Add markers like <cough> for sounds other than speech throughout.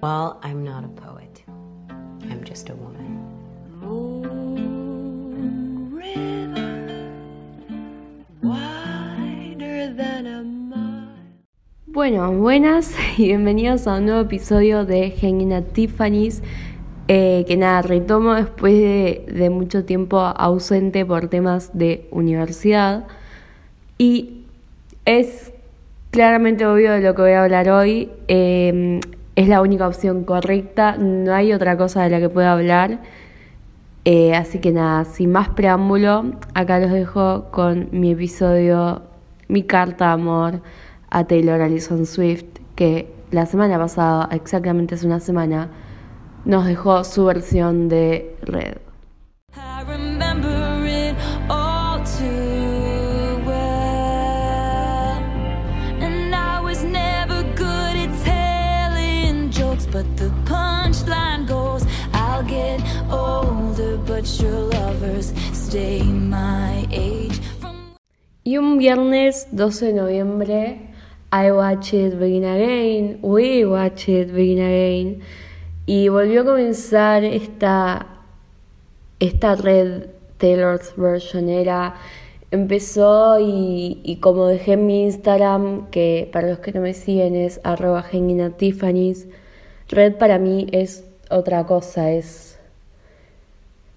Well, I'm not a poet. I'm just a woman. Bueno, buenas y bienvenidos a un nuevo episodio de Hanging Tiffany's. Eh, que nada, retomo después de, de, mucho tiempo ausente por temas de universidad. Y es claramente obvio de lo que voy a hablar hoy. Eh, es la única opción correcta, no hay otra cosa de la que pueda hablar. Eh, así que nada, sin más preámbulo, acá los dejo con mi episodio, mi carta de amor a Taylor Allison Swift, que la semana pasada, exactamente hace una semana, nos dejó su versión de Red. Y un viernes 12 de noviembre, I Watch It Begin Again, We Watch It Begin Again, y volvió a comenzar esta, esta red Taylor's Version. Era, empezó y, como dejé en mi Instagram, que para los que no me siguen es arroba Tiffany's, red para mí es otra cosa, es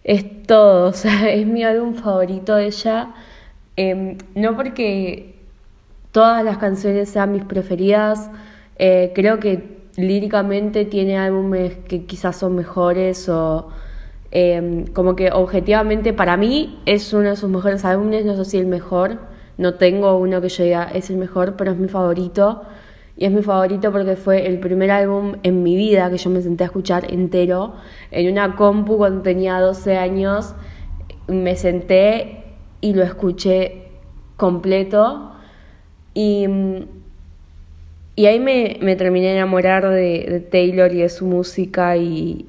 es todo, <laughs> o sea, es mi álbum favorito de ella. Em, no porque todas las canciones sean mis preferidas, eh, creo que líricamente tiene álbumes que quizás son mejores o em, como que objetivamente para mí es uno de sus mejores álbumes, no sé si el mejor, no tengo uno que yo diga es el mejor, pero es mi favorito. Y es mi favorito porque fue el primer álbum en mi vida que yo me senté a escuchar entero. En una compu cuando tenía 12 años, me senté y lo escuché completo. Y, y ahí me, me, terminé de enamorar de, de, Taylor y de su música y,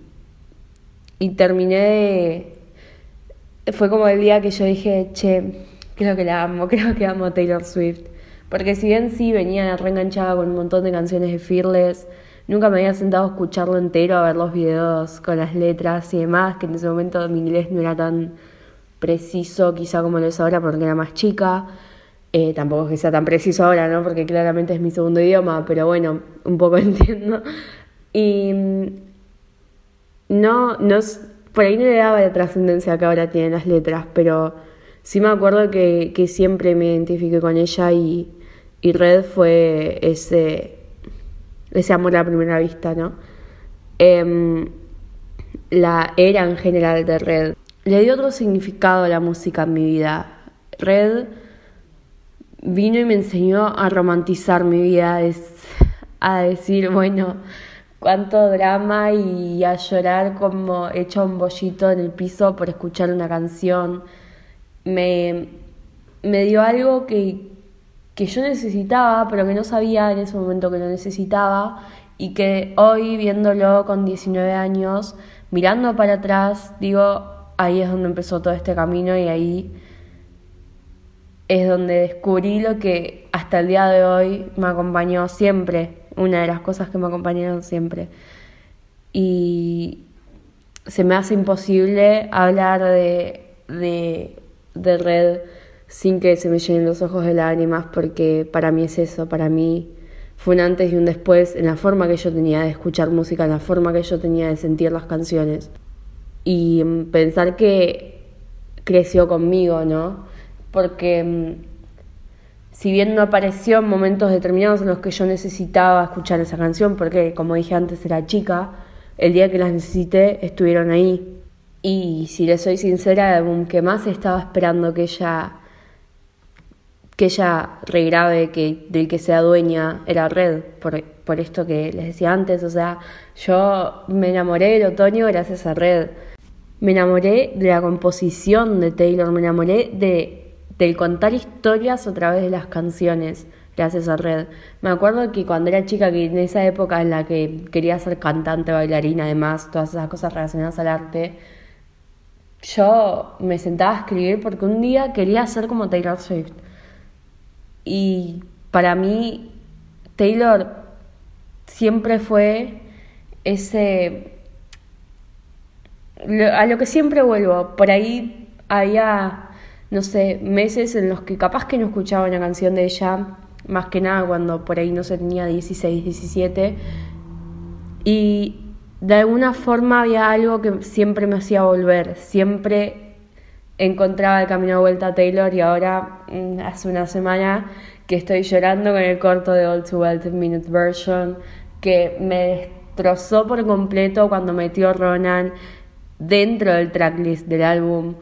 y terminé de... Fue como el día que yo dije, che, creo que la amo, <laughs> creo que amo a Taylor Swift. Porque si bien sí venía reenganchada con un montón de canciones de Fearless, nunca me había sentado a escucharlo entero, a ver los videos con las letras y demás, que en ese momento mi inglés no era tan preciso quizá como lo es ahora porque era más chica. Eh, tampoco es que sea tan preciso ahora, ¿no? Porque claramente es mi segundo idioma, pero bueno, un poco <laughs> entiendo. Y mm, no, no, por ahí no le daba la trascendencia que ahora tienen las letras, pero sí me acuerdo que, que siempre me identifiqué con ella y, y Red fue ese, ese amor a primera vista, ¿no? Em, la era en general de Red. Le dio otro significado a la música en mi vida. Red vino y me enseñó a romantizar mi vida, a decir, bueno, cuánto drama y a llorar como hecho un bollito en el piso por escuchar una canción. Me, me dio algo que, que yo necesitaba, pero que no sabía en ese momento que lo necesitaba y que hoy viéndolo con 19 años, mirando para atrás, digo, ahí es donde empezó todo este camino y ahí es donde descubrí lo que hasta el día de hoy me acompañó siempre, una de las cosas que me acompañaron siempre. Y se me hace imposible hablar de, de, red sin que se me llenen los ojos de lágrimas, porque para mí es eso, para mí fue un antes y un después en la forma que yo tenía de escuchar música, en la forma que yo tenía de sentir las canciones. Y mm, pensar que creció conmigo, ¿no? Porque mm, si bien no apareció en momentos determinados en los que yo necesitaba escuchar esa canción, porque como dije antes era chica, el día que las necesité estuvieron ahí. Y si le soy sincera, el que más estaba esperando que ella que ella regrave que del que sea dueña era Red, por, por esto que les decía antes, o sea, yo me enamoré del otoño gracias a Red, me enamoré de la composición de Taylor, me enamoré de, del contar historias a través de las canciones, gracias a Red. Me acuerdo que cuando era chica, que en esa época en la que quería ser cantante, bailarina, además, todas esas cosas relacionadas al arte, yo me sentaba a escribir porque un día quería ser como Taylor Swift. Y para mí, Taylor siempre fue ese... a lo que siempre vuelvo, por ahí había, no sé, meses en los que capaz que no escuchaba una canción de ella, más que nada cuando por ahí no se tenía 16, 17, y de alguna forma había algo que siempre me hacía volver, siempre encontraba el camino de vuelta a Taylor y ahora mm, hace una semana que estoy llorando con el corto de All Too Well 10 Minute Version, que me destrozó por completo cuando metió Ronan dentro del tracklist del álbum,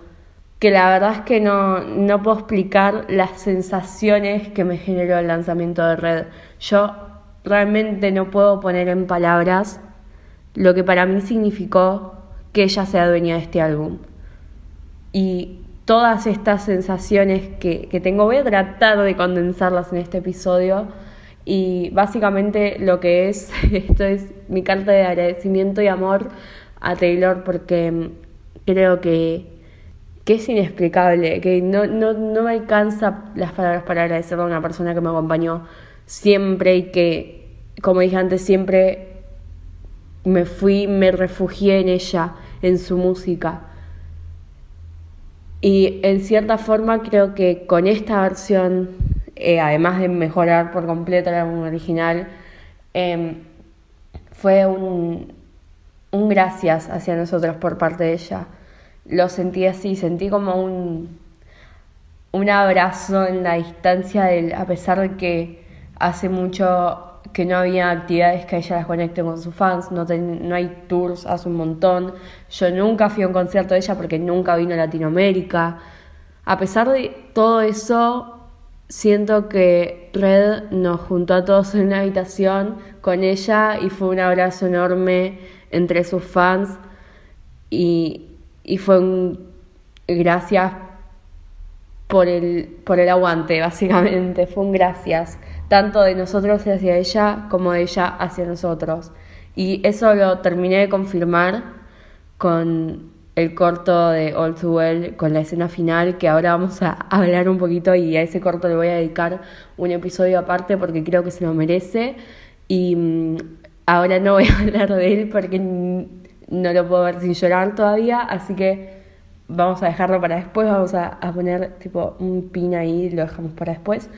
que la verdad es que no, no puedo explicar las sensaciones que me generó el lanzamiento de Red. Yo realmente no puedo poner en palabras lo que para mí significó que ella sea dueña de este álbum. Y todas estas sensaciones que, que tengo, voy a tratar de condensarlas en este episodio. Y básicamente lo que es, <laughs> esto es mi carta de agradecimiento y amor a Taylor porque creo que, que es inexplicable, que no, no, no me alcanza las palabras para agradecerle a una persona que me acompañó siempre y que, como dije antes, siempre me fui, me refugié en ella, en su música. Y en cierta forma creo que con esta versión, eh, además de mejorar por completo el álbum original, em, fue un, un gracias hacia nosotros por parte de ella. Lo sentí así, sentí como un, un abrazo en la distancia, del, a pesar de que hace mucho que no había actividades que ella las conecte con sus fans, no, no hay tours hace un montón. Yo nunca fui a un concierto de ella porque nunca vino a Latinoamérica. A pesar de todo eso, siento que Red nos juntó a todos en una habitación con ella y fue un abrazo enorme entre sus fans y, y fue un gracias por el, por el aguante, básicamente, fue un gracias tanto de nosotros hacia ella como de ella hacia nosotros. Y eso lo terminé de confirmar con el corto de All Too Well, con la escena final, que ahora vamos a hablar un poquito y a ese corto le voy a dedicar un episodio aparte porque creo que se lo merece. Y mm, ahora no voy a hablar de él porque no lo puedo ver sin llorar todavía, así que vamos a dejarlo para después, vamos a, poner tipo un pin ahí, lo dejamos para después.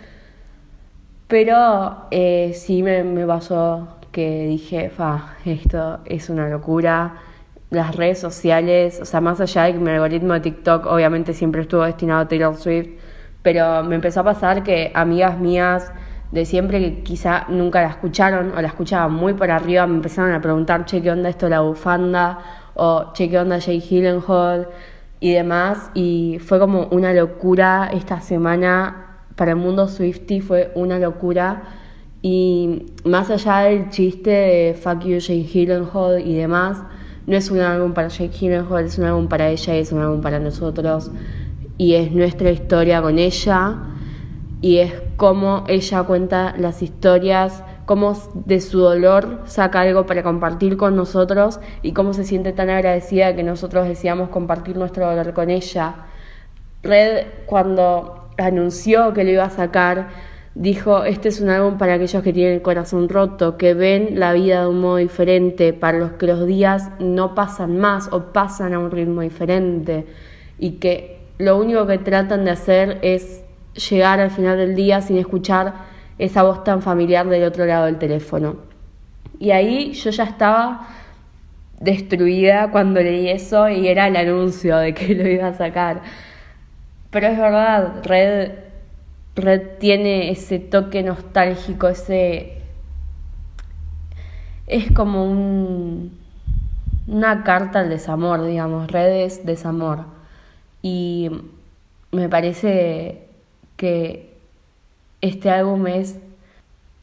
Pero eh, sí me, me pasó que dije, fa, esto es una locura. Las redes sociales, o sea, más allá de que mi algoritmo de TikTok obviamente siempre estuvo destinado a Taylor Swift, pero me empezó a pasar que amigas mías de siempre que quizá nunca la escucharon o la escuchaban muy por arriba me empezaron a preguntar, che, ¿qué onda esto la bufanda? O che, ¿qué onda Jay Hillenhall? Y demás. Y fue como una locura esta semana para el mundo Swifty fue una locura. Y más allá del chiste de Fuck You, Jake Gyllenhaal y demás, no es un álbum para Jake Gyllenhaal, es un álbum para ella y es un álbum para nosotros. Y es nuestra historia con ella. Y es cómo ella cuenta las historias, cómo de su dolor saca algo para compartir con nosotros y cómo se siente tan agradecida que nosotros decíamos compartir nuestro dolor con ella. Red, cuando anunció que lo iba a sacar, dijo, este es un álbum para aquellos que tienen el corazón roto, que ven la vida de un modo diferente, para los que los días no pasan más o pasan a un ritmo diferente y que lo único que tratan de hacer es llegar al final del día sin escuchar esa voz tan familiar del otro lado del teléfono. Y ahí yo ya estaba destruida cuando leí eso y era el anuncio de que <laughs> lo iba a sacar. Pero es verdad, Red, Red tiene ese toque nostálgico, ese... Es como un, una carta al desamor, digamos, Red es desamor. Y me parece que este álbum es,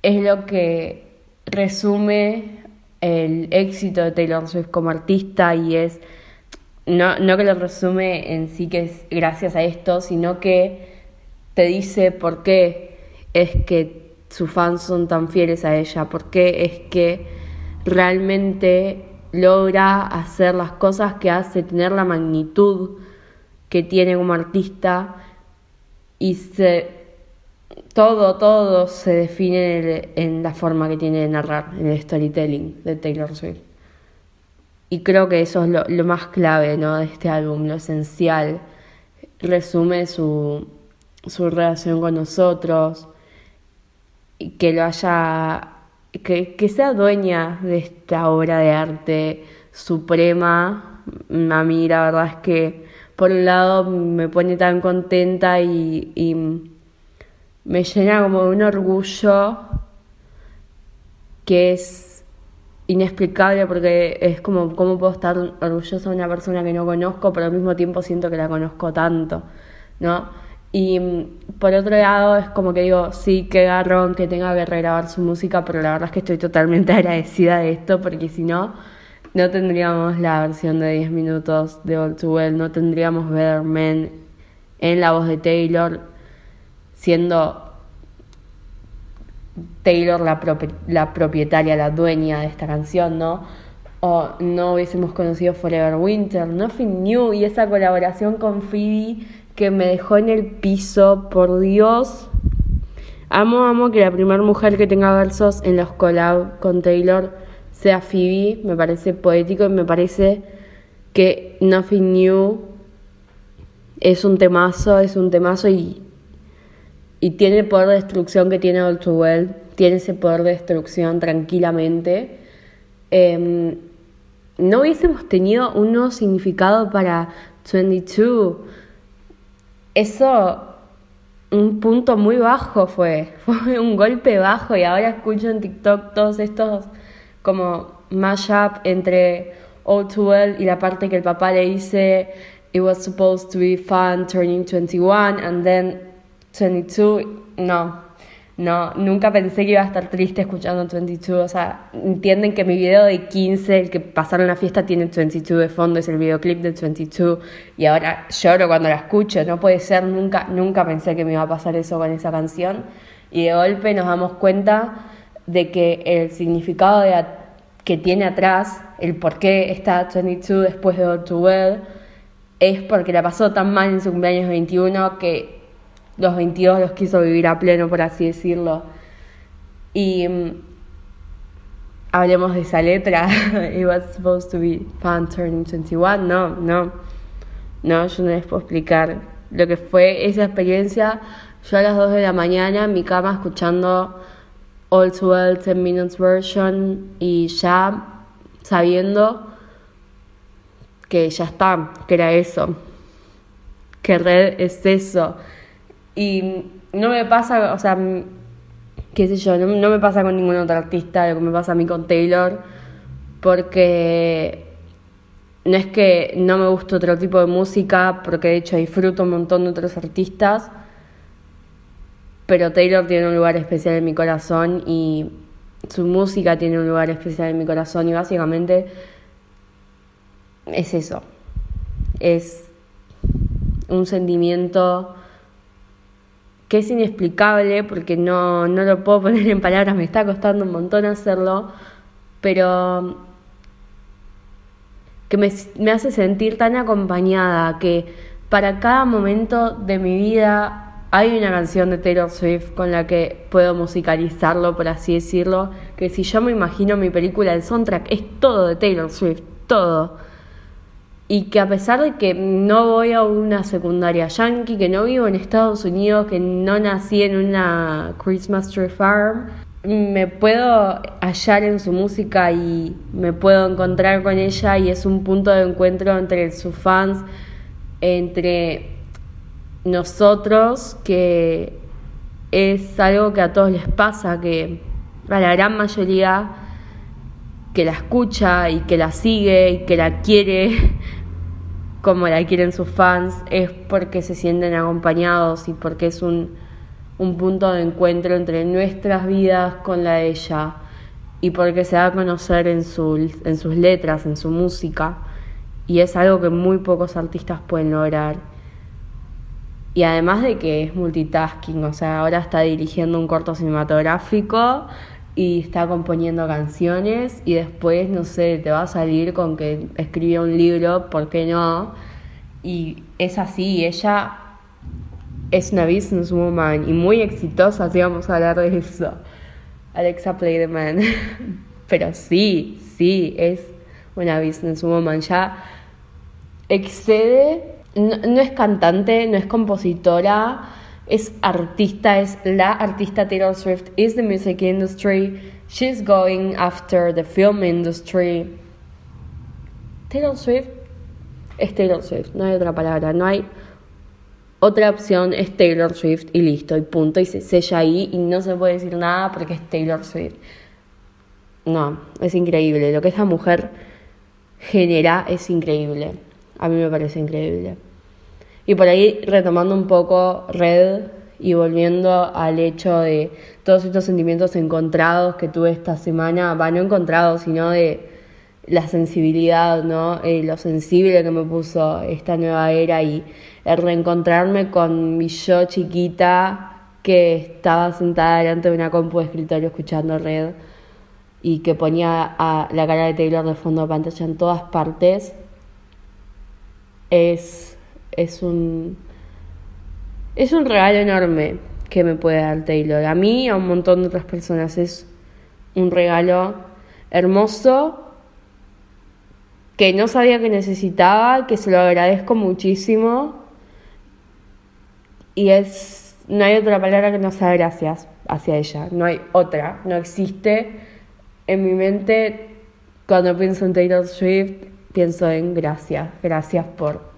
es lo que resume el éxito de Taylor Swift como artista y es no, no que lo resume en sí que es gracias a esto, sino que te dice por qué es que sus fans son tan fieles a ella, por qué es que realmente logra hacer las cosas que hace, tener la magnitud que tiene como artista y se todo, todo se define en la forma que tiene de narrar, en el storytelling de Taylor Swift. y creo que eso es lo, lo más clave ¿no? de este álbum, lo esencial. Resume su, su relación con nosotros, y que lo haya, que, que sea dueña de esta obra de arte suprema. A mí la verdad es que por un lado me pone tan contenta y, me llena como de un orgullo que es inexplicable porque es como cómo puedo estar orgullosa de una persona que no conozco, pero al mismo tiempo siento que la conozco tanto, ¿no? Y por otro lado es como que digo, sí, qué garrón que tenga que regrabar su música, pero la verdad es que estoy totalmente <laughs> agradecida de esto porque si no, no tendríamos la versión de 10 minutos de All Too Well, no tendríamos Better Men en la voz de Taylor siendo Taylor la, propietaria, la dueña de esta canción, ¿no? O no hubiésemos conocido Forever Winter, Nothing New y esa colaboración con Phoebe que me dejó en el piso, por Dios. Amo, amo que la primera mujer que tenga versos en los collab con Taylor sea Phoebe, me parece poético y me parece que Nothing New es un temazo, es un temazo y y tiene el poder de destrucción que tiene All Too Well, tiene ese poder de destrucción tranquilamente. Em, no hubiésemos tenido un nuevo significado para 22. Eso, un punto muy bajo fue, <laughs> fue un golpe bajo y ahora escucho en TikTok todos estos como mashup entre All Too Well y la parte que el papá le dice It was supposed to be fun turning 21 and then 22, no, no, nunca pensé que iba a estar triste escuchando 22. O sea, entienden que mi video de 15, el que pasaron la fiesta, tiene 22 de fondo, es el videoclip de 22. Y ahora lloro cuando la escucho. No puede ser, nunca, nunca pensé que me iba a pasar eso con esa canción. Y de golpe nos damos cuenta de que el significado de, que tiene atrás, el por qué está 22 después de All Too Well, es porque la pasó tan mal en su cumpleaños 21 que los 22 los quiso vivir a pleno, por así decirlo. Y mm, hablemos de esa letra. <laughs> It was supposed to be fun turning 21. No, no. No, yo no les puedo explicar lo que fue esa experiencia. Yo a las 2 de la mañana en mi cama escuchando All Too Well 10 Minutes Version y ya sabiendo que ya está, que era eso, que red es eso. Y no me pasa, o sea, qué sé yo, no, me pasa con ningún otro artista, lo que me pasa a mí con Taylor, porque no es que no me guste otro tipo de música, porque de hecho disfruto un montón de otros artistas, pero Taylor tiene un lugar especial en mi corazón y su música tiene un lugar especial en mi corazón y básicamente es eso, es un sentimiento que es inexplicable porque no, no lo puedo <laughs> poner en palabras, me está costando un montón hacerlo, pero que me, me hace sentir tan acompañada que para cada momento de mi vida hay una canción de Taylor Swift con la que puedo musicalizarlo, por así decirlo, que si yo me imagino mi película, el soundtrack es todo de Taylor Swift, todo. Y que a pesar de que no voy a una secundaria yankee, que no vivo en Estados Unidos, que no nací en una Christmas Tree Farm, me puedo hallar en su música y me puedo encontrar con ella y es un punto de encuentro entre sus fans, entre nosotros, que es algo que a todos les pasa, que a la gran mayoría que la escucha y que la sigue y que la quiere <laughs> como la quieren sus fans, es porque se sienten acompañados y porque es un, un punto de encuentro entre nuestras vidas con la de ella y porque se da a conocer en, su, en sus letras, en su música y es algo que muy pocos artistas pueden lograr. Y además de que es multitasking, o sea, ahora está dirigiendo un corto cinematográfico y está componiendo canciones y después, no sé, te va a salir con que escribió un libro, ¿por qué no? Y es así, ella es una businesswoman y muy exitosa, así vamos a hablar de eso. Alexa Play the Man. <laughs> Pero sí, sí, es una businesswoman, ya excede, no, es cantante, no es compositora, es artista, es la artista Taylor Swift, is the music industry, she's going after the film industry. Taylor Swift es Taylor Swift, no hay otra palabra, no hay otra opción, es Taylor Swift y listo, y punto, y se sella ahí y no se puede decir nada porque es Taylor Swift. No, es increíble, lo que esta mujer genera es increíble, a mí me parece increíble. Y por ahí retomando un poco Red y volviendo al hecho de todos estos sentimientos encontrados que tuve esta semana, va, no encontrados, sino de la sensibilidad, ¿no? Eh, lo sensible que me puso esta nueva era y el reencontrarme con mi yo chiquita que estaba sentada delante de una compu de escritorio escuchando Red y que ponía a la cara de Taylor de fondo de pantalla en todas partes es es un, es un regalo enorme que me puede dar Taylor. A mí y a un montón de otras personas es un regalo hermoso que no sabía que necesitaba, que se lo agradezco muchísimo. Y es, no hay otra palabra que no sea gracias hacia ella, no hay otra, no existe. En mi mente, cuando pienso en Taylor Swift, pienso en gracias, gracias por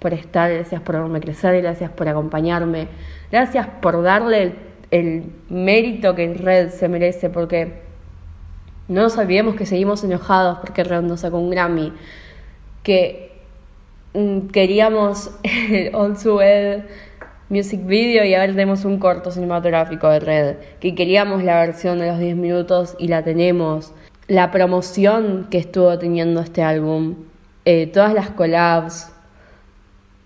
por estar, gracias por verme crecer, gracias por acompañarme, gracias por darle el, mérito que Red se merece, porque no nos olvidemos que seguimos enojados porque Red nos sacó un Grammy, que mm, queríamos el <laughs> All Ed Music Video y ahora tenemos un corto cinematográfico de Red, que queríamos la versión de los 10 minutos y la tenemos, la promoción que estuvo teniendo este álbum, eh, todas las collabs,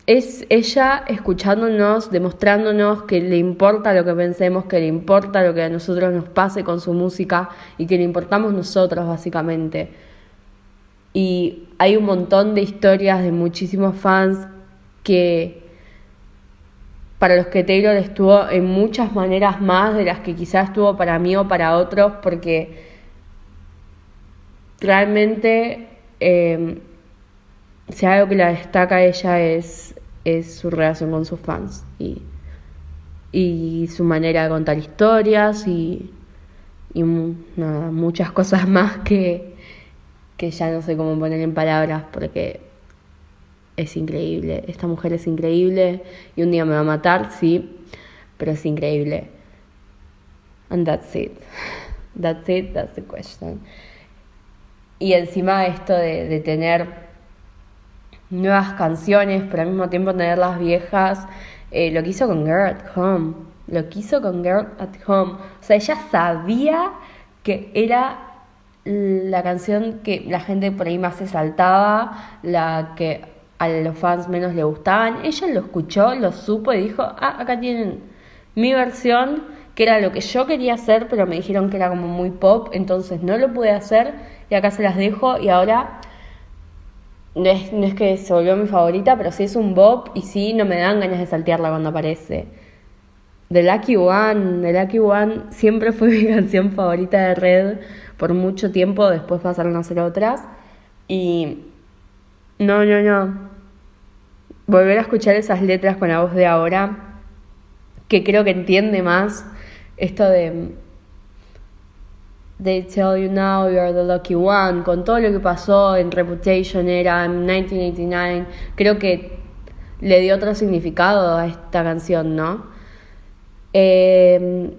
es ella escuchándonos, demostrándonos que le importa lo que pensemos, que le importa lo que a nosotros nos pase con su música y que le importamos nosotros básicamente. Y hay un montón de historias de muchísimos fans que para los que Taylor estuvo en muchas maneras más de las que quizás estuvo para mí o para otros, porque realmente eh, si algo que la destaca ella es, es su relación con sus fans y, y su manera de contar historias y, y muchas cosas más que, que ya no sé cómo poner en palabras porque es increíble. Esta mujer es increíble y un día me va a matar, sí, pero es increíble. And that's it. That's it, that's the question. Y encima esto de, de tener nuevas canciones, pero al mismo tiempo tener las viejas. Eh, lo que hizo con Girl at Home. Lo que hizo con Girl at Home. O sea, ella sabía que era la canción que la gente por ahí más se saltaba, la que a los fans menos le gustaban. Ella lo escuchó, lo supo y dijo, ah, acá tienen mi versión, que era lo que yo quería hacer, pero me dijeron que era como muy pop, entonces no lo pude hacer y acá se las dejo y ahora no es, no es que se volvió mi favorita, pero sí es un bop y sí no me dan ganas de saltearla cuando aparece. The Lucky One, The Lucky One siempre fue <laughs> mi canción favorita de Red por mucho tiempo, después pasaron a ser otras. Y no, no, no. Volver a escuchar esas letras con la voz de ahora, que creo que entiende más esto de They Tell You Now You're the Lucky One, con todo lo que pasó en Reputation era en 1989, creo que le dio otro significado a esta canción, ¿no? Eh,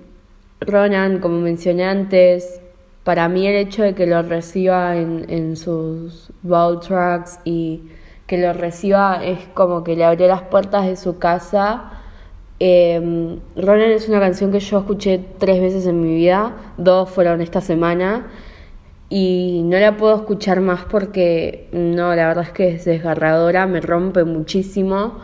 Ronan, como mencioné antes, para mí el hecho de que lo reciba en, en sus bowl tracks y que lo reciba es como que le abrió las puertas de su casa eh, Ronan es una canción que yo escuché tres veces en mi vida, dos fueron esta semana. Y no la puedo escuchar más porque no, la verdad es que es desgarradora, me rompe muchísimo,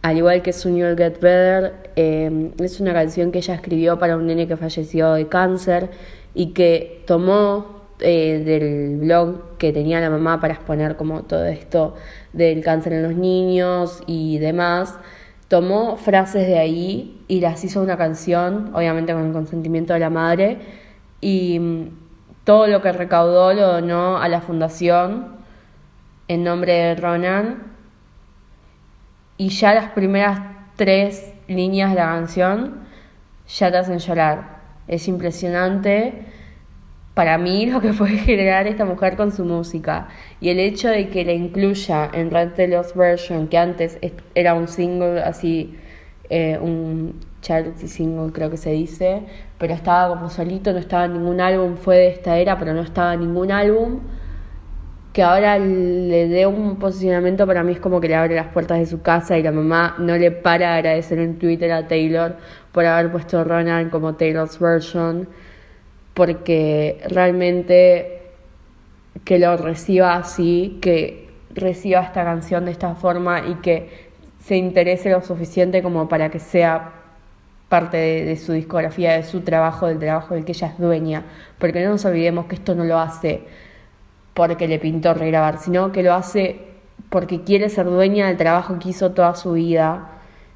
al igual que Soon You'll Get Better, em, es una canción que ella escribió para un nene que falleció de cáncer y que tomó eh, del blog que tenía la mamá para exponer como todo esto del cáncer en los niños y demás tomó frases de ahí y las hizo una canción, obviamente con el consentimiento de la madre, y mm, todo lo que recaudó lo donó a la fundación en nombre de Ronan. Y ya las primeras tres líneas de la canción ya te hacen llorar. Es impresionante para mí lo que puede generar esta mujer con su música. Y el hecho de que la incluya en Red Taylor's Version, que antes era un single así, eh, un charity single creo que se dice, pero estaba como solito, no estaba en ningún álbum, fue de esta era, pero no estaba en ningún álbum. Que ahora le dé un posicionamiento para mí es como que le abre las puertas de su casa y la mamá no le para de agradecer en Twitter a Taylor por haber puesto Ronan como Taylor's Version porque realmente que lo reciba así, que reciba esta canción de esta forma y que se interese lo suficiente como para que sea parte de, su discografía, de su trabajo, del trabajo del que ella es dueña, porque no nos olvidemos que esto no lo hace porque le pintó regrabar, sino que lo hace porque quiere ser dueña del trabajo que hizo toda su vida.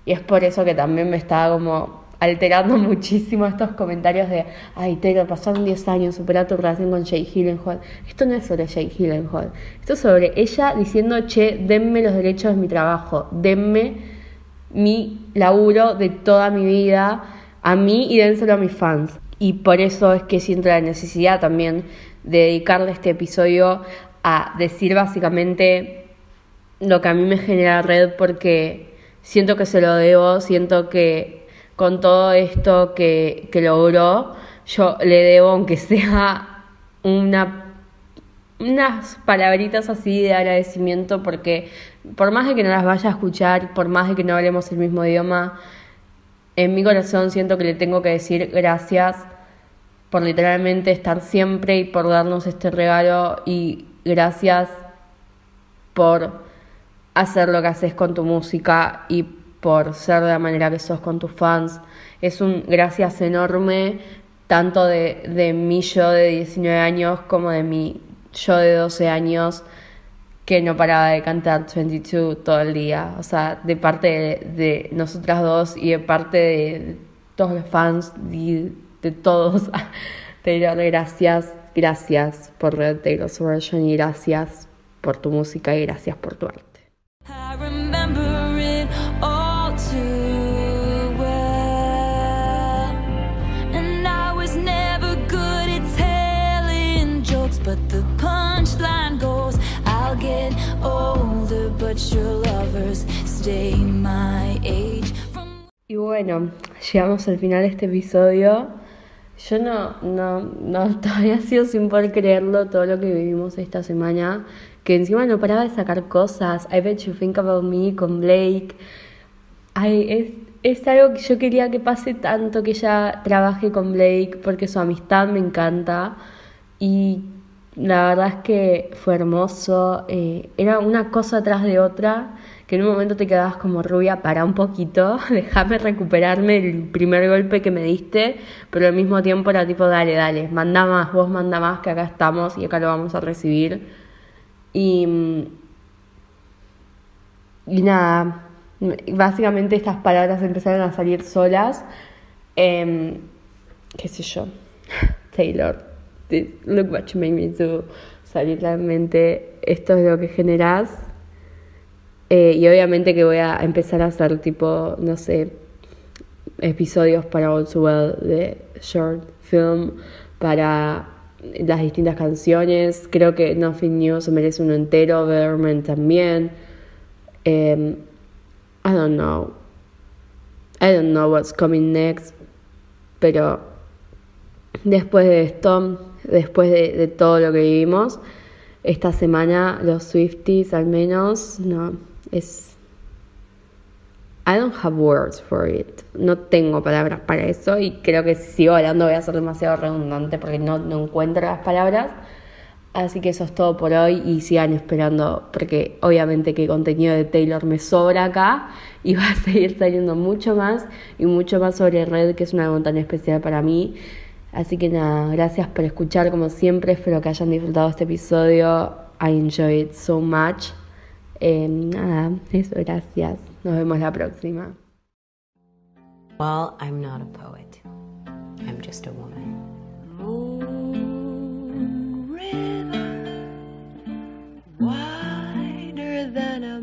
Y es por eso que también me está como alterando <laughs> muchísimo estos comentarios de, ay Taylor, pasaron 10 años, supera tu relación con Jay Gyllenhaal. Esto no es sobre Jay Gyllenhaal, esto es sobre ella diciendo, che, denme los derechos de mi trabajo, denme mi laburo de toda mi vida a mí y dénselo a mis fans. Y por eso es que siento la necesidad también de dedicarle este episodio a decir básicamente lo que a mí me genera red porque siento que se lo debo, siento que con todo esto que, que logró, yo le debo, aunque <laughs> sea una, unas palabritas así de agradecimiento, porque por más de que no las vaya a escuchar, por más de que no hablemos el mismo idioma, en mi corazón siento que le tengo que decir gracias por literalmente estar siempre y por darnos este regalo y gracias por hacer lo que haces con tu música y por ser de la manera que sos con tus fans. Es un gracias enorme, tanto de, de mi yo de 19 años como de mi yo de 12 años, que no paraba de cantar 22 todo el día. O sea, de parte de, nosotras dos y de parte de todos los fans y de todos. <laughs> Pero gracias, gracias por Red Taylor's Version y gracias por tu música y gracias por tu arte. Y bueno, llegamos al final de este episodio. Yo no, no, no, <laughs> todavía sido sin poder creerlo todo lo que vivimos esta semana. Que encima no paraba de sacar cosas. I bet you think about me con Blake. Ay, es, es algo que yo quería que pase tanto que ella trabaje con Blake porque su amistad me encanta. Y la verdad es que fue hermoso. Eh, era una cosa atrás de otra que en un momento te quedabas como rubia, para un poquito, <laughs> déjame recuperarme el primer golpe que me diste, pero al mismo tiempo era tipo, dale, dale, manda más, vos manda más, que acá estamos y acá lo vamos a recibir. Y, y nada, básicamente estas palabras empezaron a salir solas. Em, qué sé yo, <laughs> Taylor, look what you made me do. salir realmente esto es lo que generas eh, y obviamente que voy a empezar a hacer tipo, no sé, episodios para Also Well de short film, para las distintas canciones. Creo que Nothing New se merece uno entero, Vermin también. Um, I don't know. I don't know what's coming next. Pero después de esto, después de, de todo lo que vivimos, esta semana los Swifties al menos, no, es... I don't have words for it. No tengo palabras para eso y creo que si sigo hablando voy a ser demasiado redundante porque no, no encuentro las palabras. Así que eso es todo por hoy y sigan esperando porque obviamente que contenido de Taylor me sobra acá y <laughs> va a seguir saliendo mucho más y mucho más sobre Red que es una montaña especial para mí. Así que nada, gracias por escuchar como siempre, espero que hayan disfrutado este episodio. I enjoy it so much. Eh, nada, eso, gracias. Nos vemos la próxima. Well, I'm not a poet. I'm just a woman. river wider than a